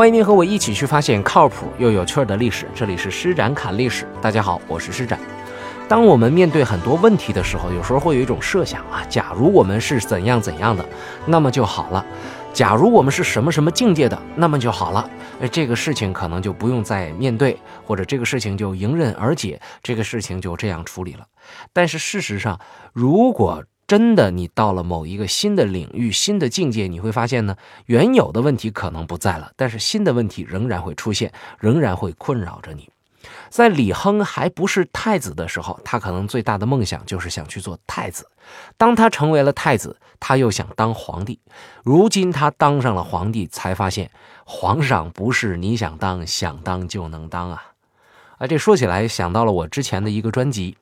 欢迎您和我一起去发现靠谱又有趣的历史。这里是施展侃历史，大家好，我是施展。当我们面对很多问题的时候，有时候会有一种设想啊，假如我们是怎样怎样的，那么就好了；假如我们是什么什么境界的，那么就好了。哎，这个事情可能就不用再面对，或者这个事情就迎刃而解，这个事情就这样处理了。但是事实上，如果真的你到了某一个新的领域、新的境界，你会发现呢，原有的问题可能不在了，但是新的问题仍然会出现，仍然会困扰着你。在李亨还不是太子的时候，他可能最大的梦想就是想去做太子。当他成为了太子，他又想当皇帝。如今他当上了皇帝，才发现皇上不是你想当想当就能当啊！啊，这说起来想到了我之前的一个专辑。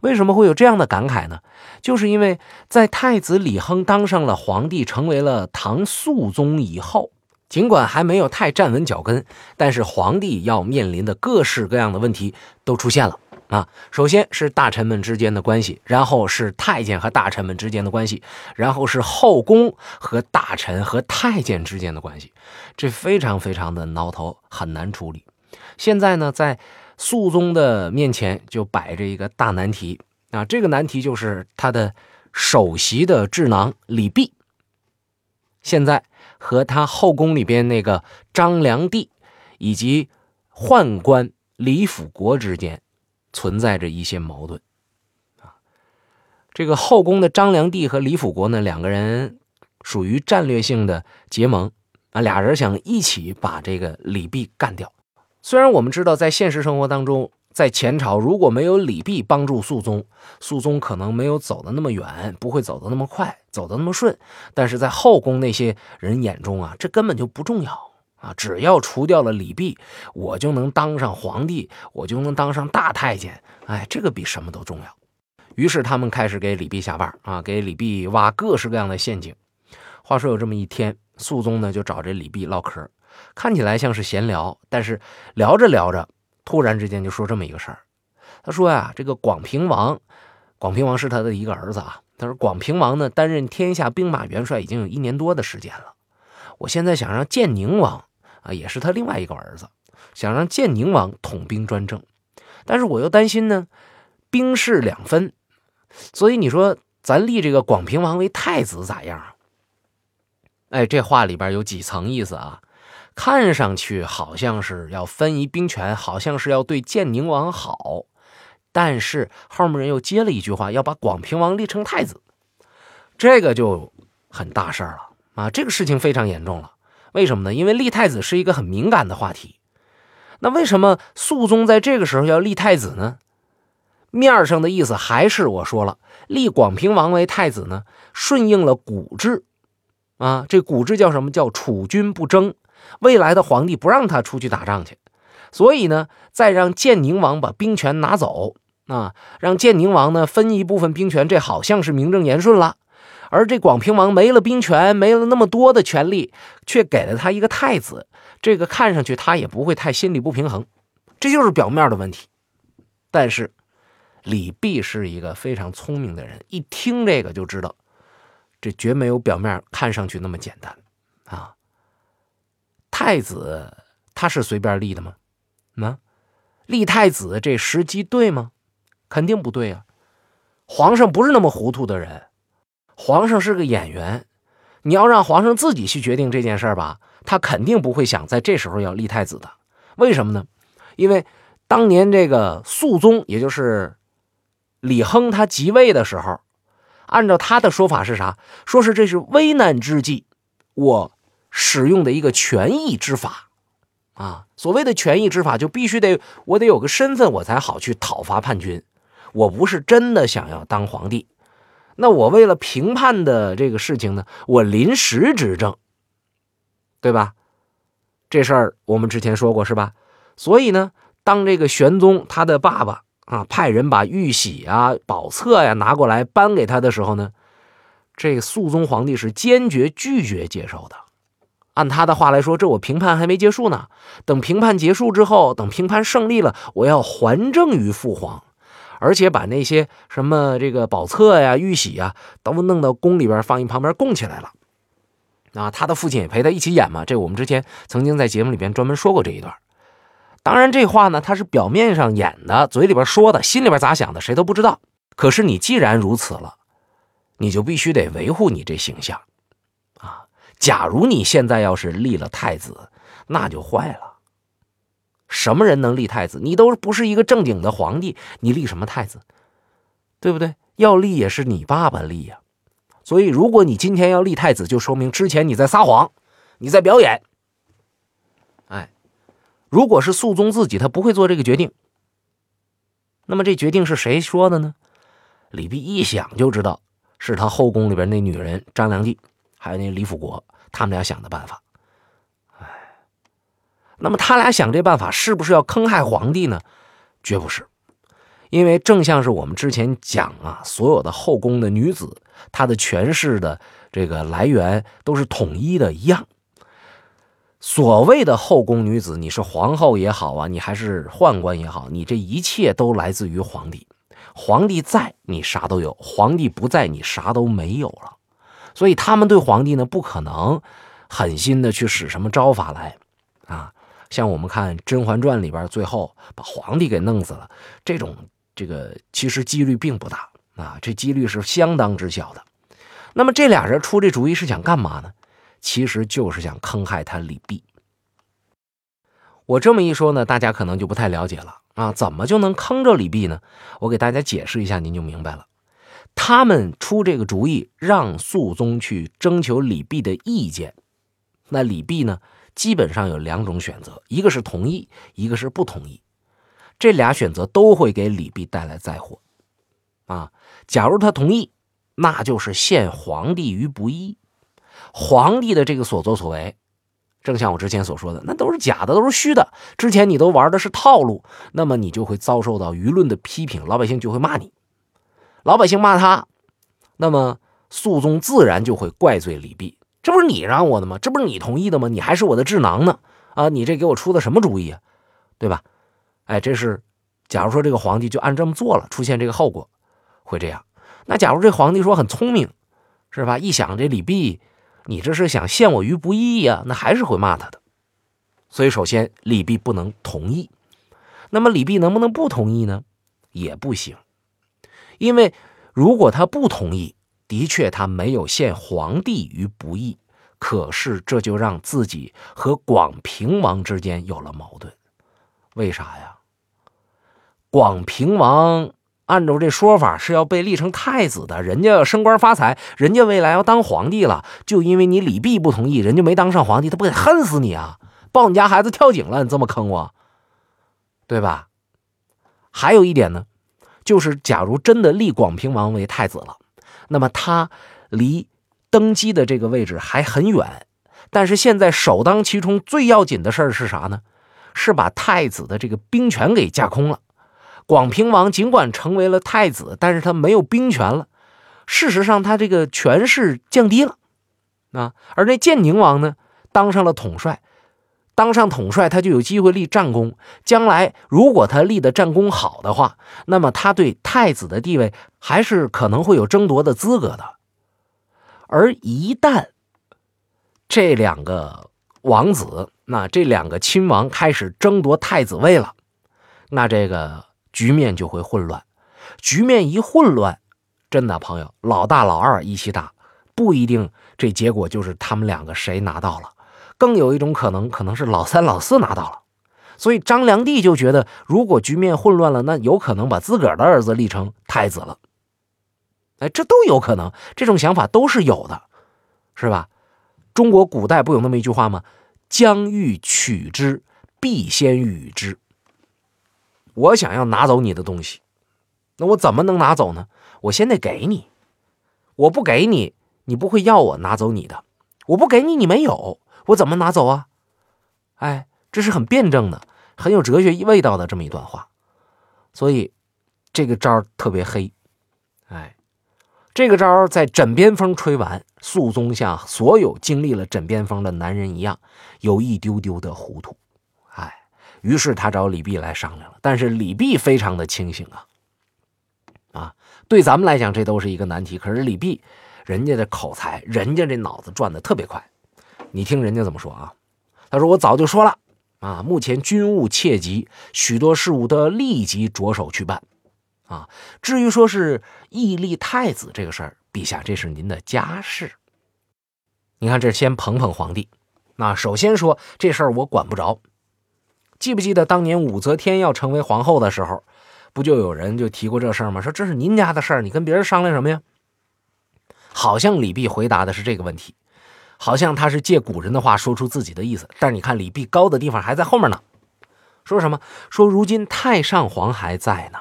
为什么会有这样的感慨呢？就是因为在太子李亨当上了皇帝，成为了唐肃宗以后。尽管还没有太站稳脚跟，但是皇帝要面临的各式各样的问题都出现了啊！首先是大臣们之间的关系，然后是太监和大臣们之间的关系，然后是后宫和大臣和太监之间的关系，这非常非常的挠头，很难处理。现在呢，在肃宗的面前就摆着一个大难题啊！这个难题就是他的首席的智囊李泌，现在。和他后宫里边那个张良娣，以及宦官李辅国之间存在着一些矛盾啊。这个后宫的张良娣和李辅国呢，两个人属于战略性的结盟啊，俩人想一起把这个李泌干掉。虽然我们知道，在现实生活当中。在前朝，如果没有李泌帮助肃宗，肃宗可能没有走的那么远，不会走的那么快，走的那么顺。但是在后宫那些人眼中啊，这根本就不重要啊！只要除掉了李泌，我就能当上皇帝，我就能当上大太监。哎，这个比什么都重要。于是他们开始给李泌下绊啊，给李泌挖各式各样的陷阱。话说有这么一天，肃宗呢就找这李泌唠嗑，看起来像是闲聊，但是聊着聊着。突然之间就说这么一个事儿，他说呀，这个广平王，广平王是他的一个儿子啊。他说广平王呢担任天下兵马元帅已经有一年多的时间了，我现在想让建宁王啊，也是他另外一个儿子，想让建宁王统兵专政，但是我又担心呢，兵势两分，所以你说咱立这个广平王为太子咋样啊？哎，这话里边有几层意思啊？看上去好像是要分一兵权，好像是要对建宁王好，但是后面人又接了一句话，要把广平王立成太子，这个就很大事儿了啊！这个事情非常严重了。为什么呢？因为立太子是一个很敏感的话题。那为什么肃宗在这个时候要立太子呢？面上的意思还是我说了，立广平王为太子呢，顺应了古制啊。这古制叫什么？叫储君不争。未来的皇帝不让他出去打仗去，所以呢，再让建宁王把兵权拿走啊，让建宁王呢分一部分兵权，这好像是名正言顺了。而这广平王没了兵权，没了那么多的权力，却给了他一个太子，这个看上去他也不会太心里不平衡，这就是表面的问题。但是李泌是一个非常聪明的人，一听这个就知道，这绝没有表面看上去那么简单啊。太子他是随便立的吗？那立太子这时机对吗？肯定不对啊！皇上不是那么糊涂的人，皇上是个演员。你要让皇上自己去决定这件事吧，他肯定不会想在这时候要立太子的。为什么呢？因为当年这个肃宗，也就是李亨，他即位的时候，按照他的说法是啥？说是这是危难之际，我。使用的一个权益之法，啊，所谓的权益之法，就必须得我得有个身份，我才好去讨伐叛军。我不是真的想要当皇帝，那我为了平叛的这个事情呢，我临时执政，对吧？这事儿我们之前说过是吧？所以呢，当这个玄宗他的爸爸啊派人把玉玺啊、宝册呀拿过来颁给他的时候呢，这个肃宗皇帝是坚决拒绝接受的。按他的话来说，这我评判还没结束呢。等评判结束之后，等评判胜利了，我要还政于父皇，而且把那些什么这个宝册呀、玉玺呀，都弄到宫里边放一旁边供起来了。啊，他的父亲也陪他一起演嘛。这我们之前曾经在节目里边专门说过这一段。当然，这话呢，他是表面上演的，嘴里边说的，心里边咋想的，谁都不知道。可是你既然如此了，你就必须得维护你这形象。假如你现在要是立了太子，那就坏了。什么人能立太子？你都不是一个正经的皇帝，你立什么太子？对不对？要立也是你爸爸立呀。所以，如果你今天要立太子，就说明之前你在撒谎，你在表演。哎，如果是肃宗自己，他不会做这个决定。那么这决定是谁说的呢？李泌一想就知道是他后宫里边那女人张良娣，还有那李辅国，他们俩想的办法。哎，那么他俩想这办法是不是要坑害皇帝呢？绝不是。因为正像是我们之前讲啊，所有的后宫的女子，她的权势的这个来源都是统一的一样。所谓的后宫女子，你是皇后也好啊，你还是宦官也好，你这一切都来自于皇帝。皇帝在，你啥都有；皇帝不在，你啥都没有了。所以他们对皇帝呢，不可能狠心的去使什么招法来啊。像我们看《甄嬛传》里边，最后把皇帝给弄死了，这种。这个其实几率并不大啊，这几率是相当之小的。那么这俩人出这主意是想干嘛呢？其实就是想坑害他李泌。我这么一说呢，大家可能就不太了解了啊，怎么就能坑着李泌呢？我给大家解释一下，您就明白了。他们出这个主意，让肃宗去征求李泌的意见。那李泌呢，基本上有两种选择，一个是同意，一个是不同意。这俩选择都会给李泌带来灾祸，啊！假如他同意，那就是陷皇帝于不义。皇帝的这个所作所为，正像我之前所说的，那都是假的，都是虚的。之前你都玩的是套路，那么你就会遭受到舆论的批评，老百姓就会骂你。老百姓骂他，那么肃宗自然就会怪罪李泌：“这不是你让我的吗？这不是你同意的吗？你还是我的智囊呢！啊，你这给我出的什么主意啊？对吧？”哎，这是，假如说这个皇帝就按这么做了，出现这个后果，会这样。那假如这皇帝说很聪明，是吧？一想这李泌，你这是想陷我于不义呀？那还是会骂他的。所以首先李泌不能同意。那么李泌能不能不同意呢？也不行，因为如果他不同意，的确他没有陷皇帝于不义，可是这就让自己和广平王之间有了矛盾。为啥呀？广平王按照这说法是要被立成太子的，人家要升官发财，人家未来要当皇帝了，就因为你李泌不同意，人家没当上皇帝，他不得恨死你啊？抱你家孩子跳井了，你这么坑我，对吧？还有一点呢，就是假如真的立广平王为太子了，那么他离登基的这个位置还很远，但是现在首当其冲最要紧的事儿是啥呢？是把太子的这个兵权给架空了。广平王尽管成为了太子，但是他没有兵权了。事实上，他这个权势降低了啊。而那建宁王呢，当上了统帅，当上统帅，他就有机会立战功。将来如果他立的战功好的话，那么他对太子的地位还是可能会有争夺的资格的。而一旦这两个王子，那这两个亲王开始争夺太子位了，那这个局面就会混乱。局面一混乱，真的朋友，老大老二一起打，不一定这结果就是他们两个谁拿到了，更有一种可能，可能是老三老四拿到了。所以张良娣就觉得，如果局面混乱了，那有可能把自个儿的儿子立成太子了。哎，这都有可能，这种想法都是有的，是吧？中国古代不有那么一句话吗？将欲取之，必先予之。我想要拿走你的东西，那我怎么能拿走呢？我先得给你，我不给你，你不会要我拿走你的。我不给你，你没有，我怎么拿走啊？哎，这是很辩证的，很有哲学味道的这么一段话。所以这个招特别黑，哎。这个招在枕边风吹完，肃宗像所有经历了枕边风的男人一样，有一丢丢的糊涂。哎，于是他找李泌来商量了。但是李泌非常的清醒啊，啊，对咱们来讲这都是一个难题。可是李泌，人家的口才，人家这脑子转的特别快你听人家怎么说啊？他说：“我早就说了啊，目前军务切急，许多事务都要立即着手去办啊。至于说是屹立太子这个事儿，陛下这是您的家事。你看，这先捧捧皇帝。那首先说这事儿我管不着。记不记得当年武则天要成为皇后的时候，不就有人就提过这事儿吗？说这是您家的事儿，你跟别人商量什么呀？好像李泌回答的是这个问题。”好像他是借古人的话说出自己的意思，但是你看李泌高的地方还在后面呢。说什么？说如今太上皇还在呢。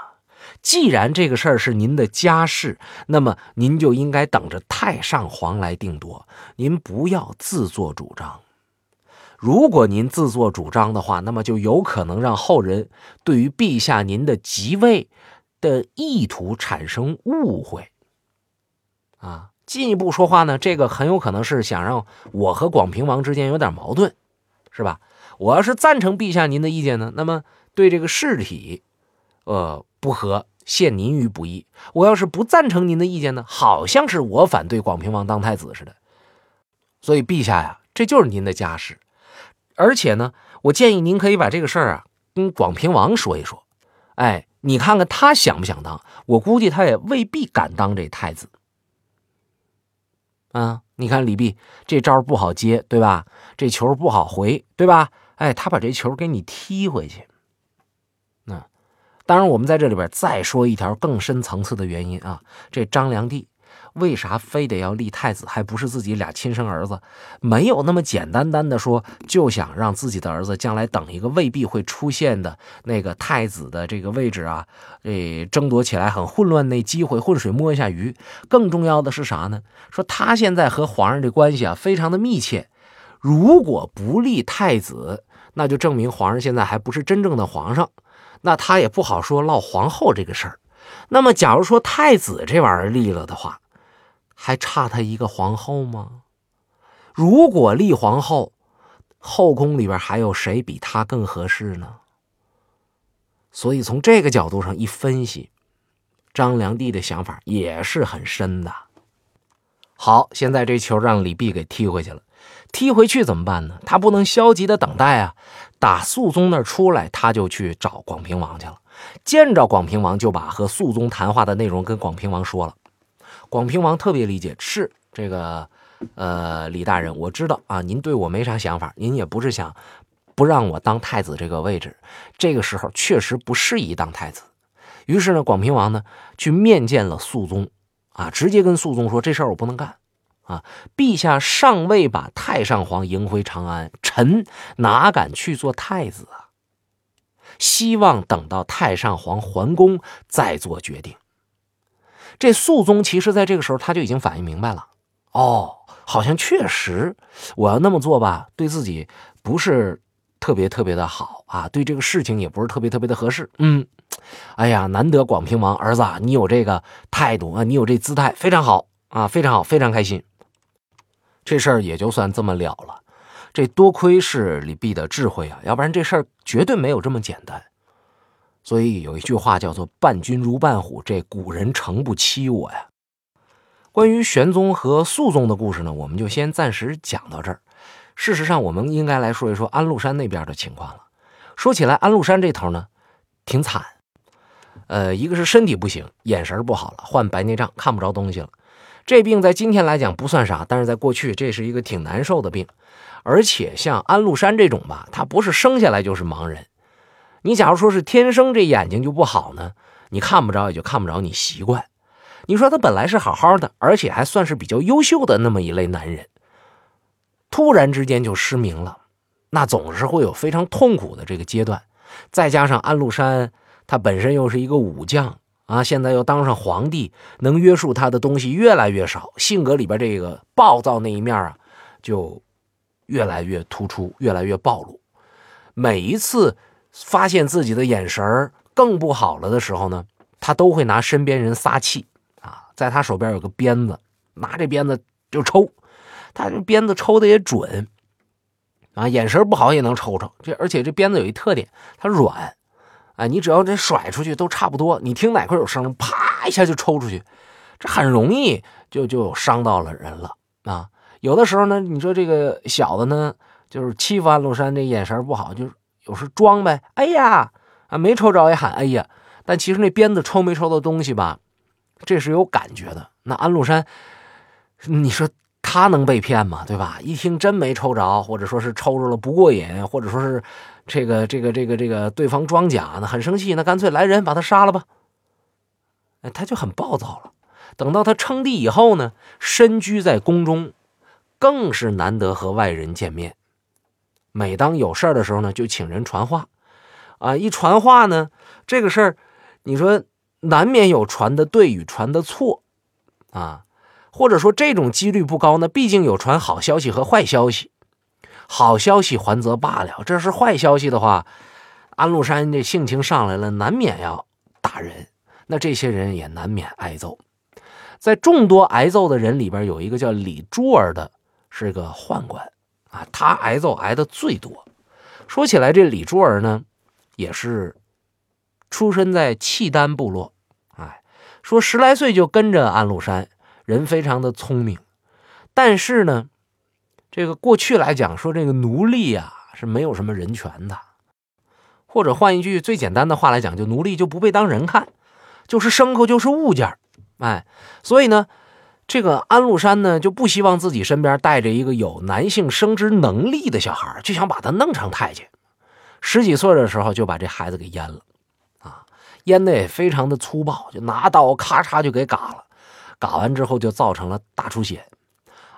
既然这个事儿是您的家事，那么您就应该等着太上皇来定夺，您不要自作主张。如果您自作主张的话，那么就有可能让后人对于陛下您的即位的意图产生误会。啊。进一步说话呢，这个很有可能是想让我和广平王之间有点矛盾，是吧？我要是赞成陛下您的意见呢，那么对这个事体，呃，不和，陷您于不义；我要是不赞成您的意见呢，好像是我反对广平王当太子似的。所以陛下呀，这就是您的家事，而且呢，我建议您可以把这个事儿啊跟广平王说一说。哎，你看看他想不想当？我估计他也未必敢当这太子。啊，你看李泌这招不好接，对吧？这球不好回，对吧？哎，他把这球给你踢回去。那当然，我们在这里边再说一条更深层次的原因啊，这张良娣。为啥非得要立太子，还不是自己俩亲生儿子？没有那么简单单的说，就想让自己的儿子将来等一个未必会出现的那个太子的这个位置啊，这争夺起来很混乱那机会，浑水摸一下鱼。更重要的是啥呢？说他现在和皇上的关系啊非常的密切，如果不立太子，那就证明皇上现在还不是真正的皇上，那他也不好说落皇后这个事儿。那么，假如说太子这玩意儿立了的话，还差他一个皇后吗？如果立皇后，后宫里边还有谁比他更合适呢？所以从这个角度上一分析，张良娣的想法也是很深的。好，现在这球让李泌给踢回去了，踢回去怎么办呢？他不能消极的等待啊！打肃宗那儿出来，他就去找广平王去了。见着广平王，就把和肃宗谈话的内容跟广平王说了。广平王特别理解，是这个，呃，李大人，我知道啊，您对我没啥想法，您也不是想不让我当太子这个位置，这个时候确实不适宜当太子。于是呢，广平王呢去面见了肃宗，啊，直接跟肃宗说这事儿我不能干，啊，陛下尚未把太上皇迎回长安，臣哪敢去做太子啊？希望等到太上皇还宫再做决定。这肃宗其实在这个时候他就已经反应明白了，哦，好像确实我要那么做吧，对自己不是特别特别的好啊，对这个事情也不是特别特别的合适。嗯，哎呀，难得广平王儿子，你有这个态度啊，你有这姿态，非常好啊，非常好，非常开心。这事儿也就算这么了了。这多亏是李泌的智慧啊，要不然这事儿绝对没有这么简单。所以有一句话叫做“伴君如伴虎”，这古人诚不欺我呀。关于玄宗和肃宗的故事呢，我们就先暂时讲到这儿。事实上，我们应该来说一说安禄山那边的情况了。说起来，安禄山这头呢，挺惨。呃，一个是身体不行，眼神不好了，患白内障，看不着东西了。这病在今天来讲不算啥，但是在过去，这是一个挺难受的病。而且像安禄山这种吧，他不是生下来就是盲人。你假如说是天生这眼睛就不好呢，你看不着也就看不着，你习惯。你说他本来是好好的，而且还算是比较优秀的那么一类男人，突然之间就失明了，那总是会有非常痛苦的这个阶段。再加上安禄山他本身又是一个武将啊，现在又当上皇帝，能约束他的东西越来越少，性格里边这个暴躁那一面啊，就。越来越突出，越来越暴露。每一次发现自己的眼神更不好了的时候呢，他都会拿身边人撒气啊。在他手边有个鞭子，拿这鞭子就抽。他这鞭子抽的也准啊，眼神不好也能抽抽。这而且这鞭子有一特点，它软啊，你只要这甩出去都差不多。你听哪块有声，啪一下就抽出去，这很容易就就伤到了人了啊。有的时候呢，你说这个小的呢，就是欺负安禄山，这眼神不好，就是有时装呗。哎呀，啊，没抽着也喊哎呀，但其实那鞭子抽没抽到东西吧，这是有感觉的。那安禄山，你说他能被骗吗？对吧？一听真没抽着，或者说是抽着了不过瘾，或者说是这个这个这个这个对方装假呢，很生气，那干脆来人把他杀了吧。他就很暴躁了。等到他称帝以后呢，身居在宫中，更是难得和外人见面。每当有事儿的时候呢，就请人传话。啊，一传话呢，这个事儿，你说难免有传的对与传的错，啊，或者说这种几率不高呢。毕竟有传好消息和坏消息，好消息还则罢了，这是坏消息的话，安禄山这性情上来了，难免要打人。那这些人也难免挨揍。在众多挨揍的人里边，有一个叫李珠儿的，是个宦官啊，他挨揍挨的最多。说起来，这李珠儿呢，也是出身在契丹部落，哎，说十来岁就跟着安禄山，人非常的聪明。但是呢，这个过去来讲，说这个奴隶啊是没有什么人权的，或者换一句最简单的话来讲，就奴隶就不被当人看，就是牲口，就是物件哎，所以呢，这个安禄山呢就不希望自己身边带着一个有男性生殖能力的小孩，就想把他弄成太监。十几岁的时候就把这孩子给阉了，啊，阉的也非常的粗暴，就拿刀咔嚓就给嘎了，嘎完之后就造成了大出血。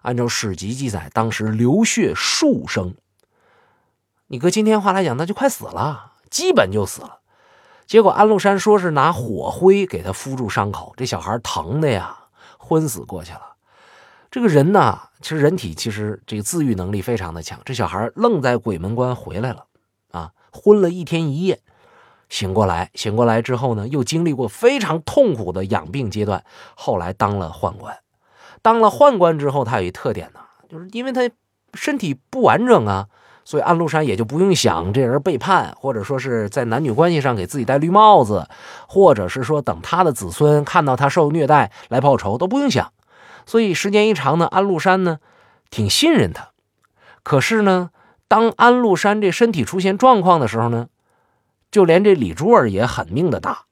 按照史籍记载，当时流血数升。你搁今天话来讲，那就快死了，基本就死了。结果安禄山说是拿火灰给他敷住伤口，这小孩疼的呀，昏死过去了。这个人呢，其实人体其实这个自愈能力非常的强。这小孩愣在鬼门关回来了，啊，昏了一天一夜，醒过来，醒过来之后呢，又经历过非常痛苦的养病阶段，后来当了宦官。当了宦官之后，他有一特点呢，就是因为他身体不完整啊。所以安禄山也就不用想这人背叛，或者说是在男女关系上给自己戴绿帽子，或者是说等他的子孙看到他受虐待来报仇都不用想。所以时间一长呢，安禄山呢挺信任他。可是呢，当安禄山这身体出现状况的时候呢，就连这李珠儿也狠命的打。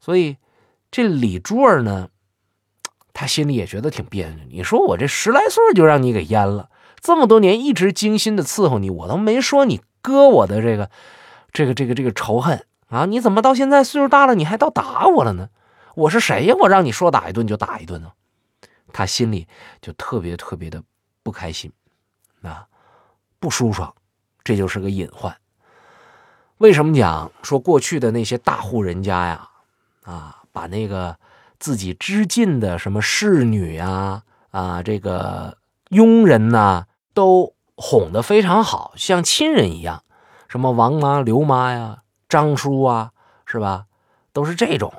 所以这李珠儿呢，他心里也觉得挺别扭。你说我这十来岁就让你给阉了。这么多年一直精心的伺候你，我都没说你割我的这个，这个这个这个仇恨啊！你怎么到现在岁数大了，你还倒打我了呢？我是谁呀？我让你说打一顿就打一顿呢？他心里就特别特别的不开心，啊，不舒爽，这就是个隐患。为什么讲说过去的那些大户人家呀，啊，把那个自己知近的什么侍女呀，啊，这个佣人呐。都哄得非常好，像亲人一样，什么王妈、刘妈呀、张叔啊，是吧？都是这种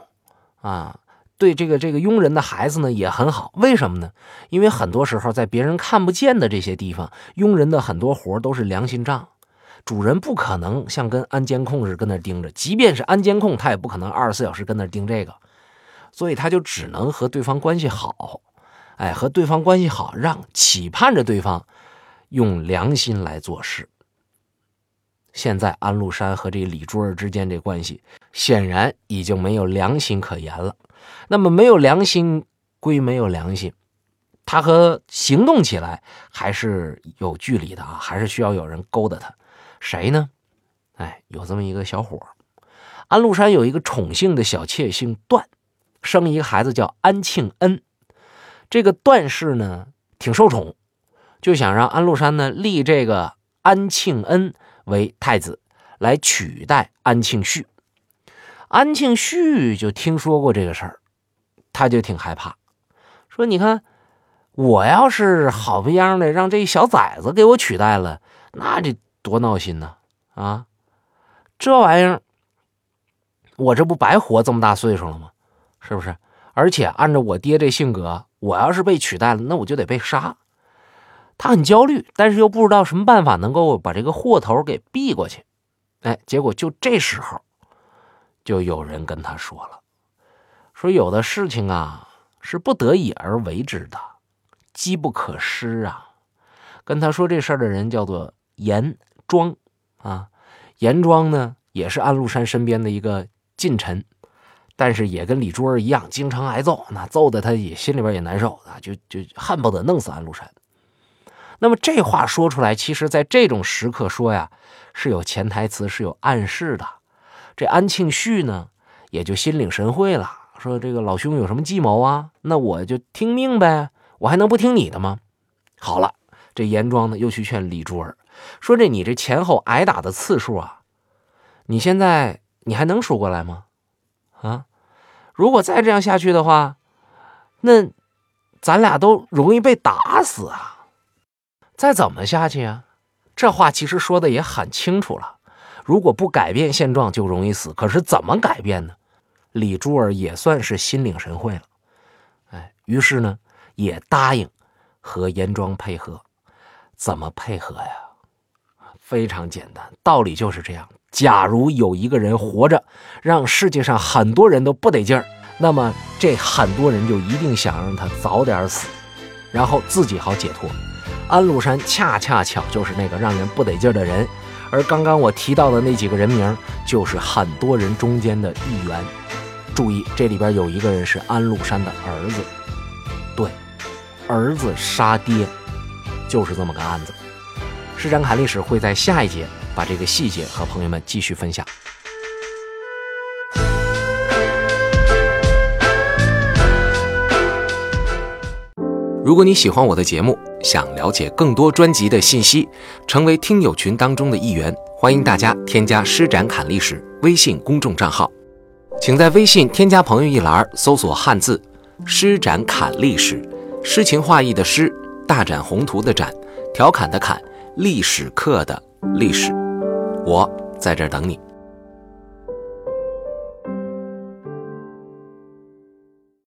啊。对这个这个佣人的孩子呢也很好，为什么呢？因为很多时候在别人看不见的这些地方，佣人的很多活都是良心账，主人不可能像跟安监控似的跟那盯着，即便是安监控，他也不可能二十四小时跟那盯这个，所以他就只能和对方关系好，哎，和对方关系好，让期盼着对方。用良心来做事。现在安禄山和这李珠儿之间这关系，显然已经没有良心可言了。那么没有良心归没有良心，他和行动起来还是有距离的啊，还是需要有人勾搭他。谁呢？哎，有这么一个小伙安禄山有一个宠幸的小妾，姓段，生一个孩子叫安庆恩。这个段氏呢，挺受宠。就想让安禄山呢立这个安庆恩为太子，来取代安庆绪。安庆绪就听说过这个事儿，他就挺害怕，说：“你看，我要是好不样的让这小崽子给我取代了，那这多闹心呢！啊，这玩意儿，我这不白活这么大岁数了吗？是不是？而且按照我爹这性格，我要是被取代了，那我就得被杀。”他很焦虑，但是又不知道什么办法能够把这个祸头给避过去。哎，结果就这时候，就有人跟他说了：“说有的事情啊是不得已而为之的，机不可失啊。跟他说这事儿的人叫做严庄啊，严庄呢也是安禄山身边的一个近臣，但是也跟李珠儿一样，经常挨揍，那揍的他也心里边也难受啊，就就恨不得弄死安禄山。那么这话说出来，其实在这种时刻说呀，是有潜台词，是有暗示的。这安庆绪呢，也就心领神会了，说这个老兄有什么计谋啊？那我就听命呗，我还能不听你的吗？好了。这严庄呢，又去劝李珠儿，说：“这你这前后挨打的次数啊，你现在你还能数过来吗？啊，如果再这样下去的话，那咱俩都容易被打死啊！再怎么下去啊？这话其实说的也很清楚了，如果不改变现状，就容易死。可是怎么改变呢？李珠儿也算是心领神会了，哎，于是呢，也答应和严庄配合。”怎么配合呀？非常简单，道理就是这样。假如有一个人活着，让世界上很多人都不得劲儿，那么这很多人就一定想让他早点死，然后自己好解脱。安禄山恰恰巧就是那个让人不得劲的人，而刚刚我提到的那几个人名，就是很多人中间的一员。注意，这里边有一个人是安禄山的儿子，对，儿子杀爹。就是这么个案子，施展侃历史会在下一节把这个细节和朋友们继续分享。如果你喜欢我的节目，想了解更多专辑的信息，成为听友群当中的一员，欢迎大家添加施展侃历史微信公众账号，请在微信添加朋友一栏搜索汉字“施展侃历史”，诗情画意的诗。大展宏图的展，调侃的侃，历史课的历史，我在这儿等你。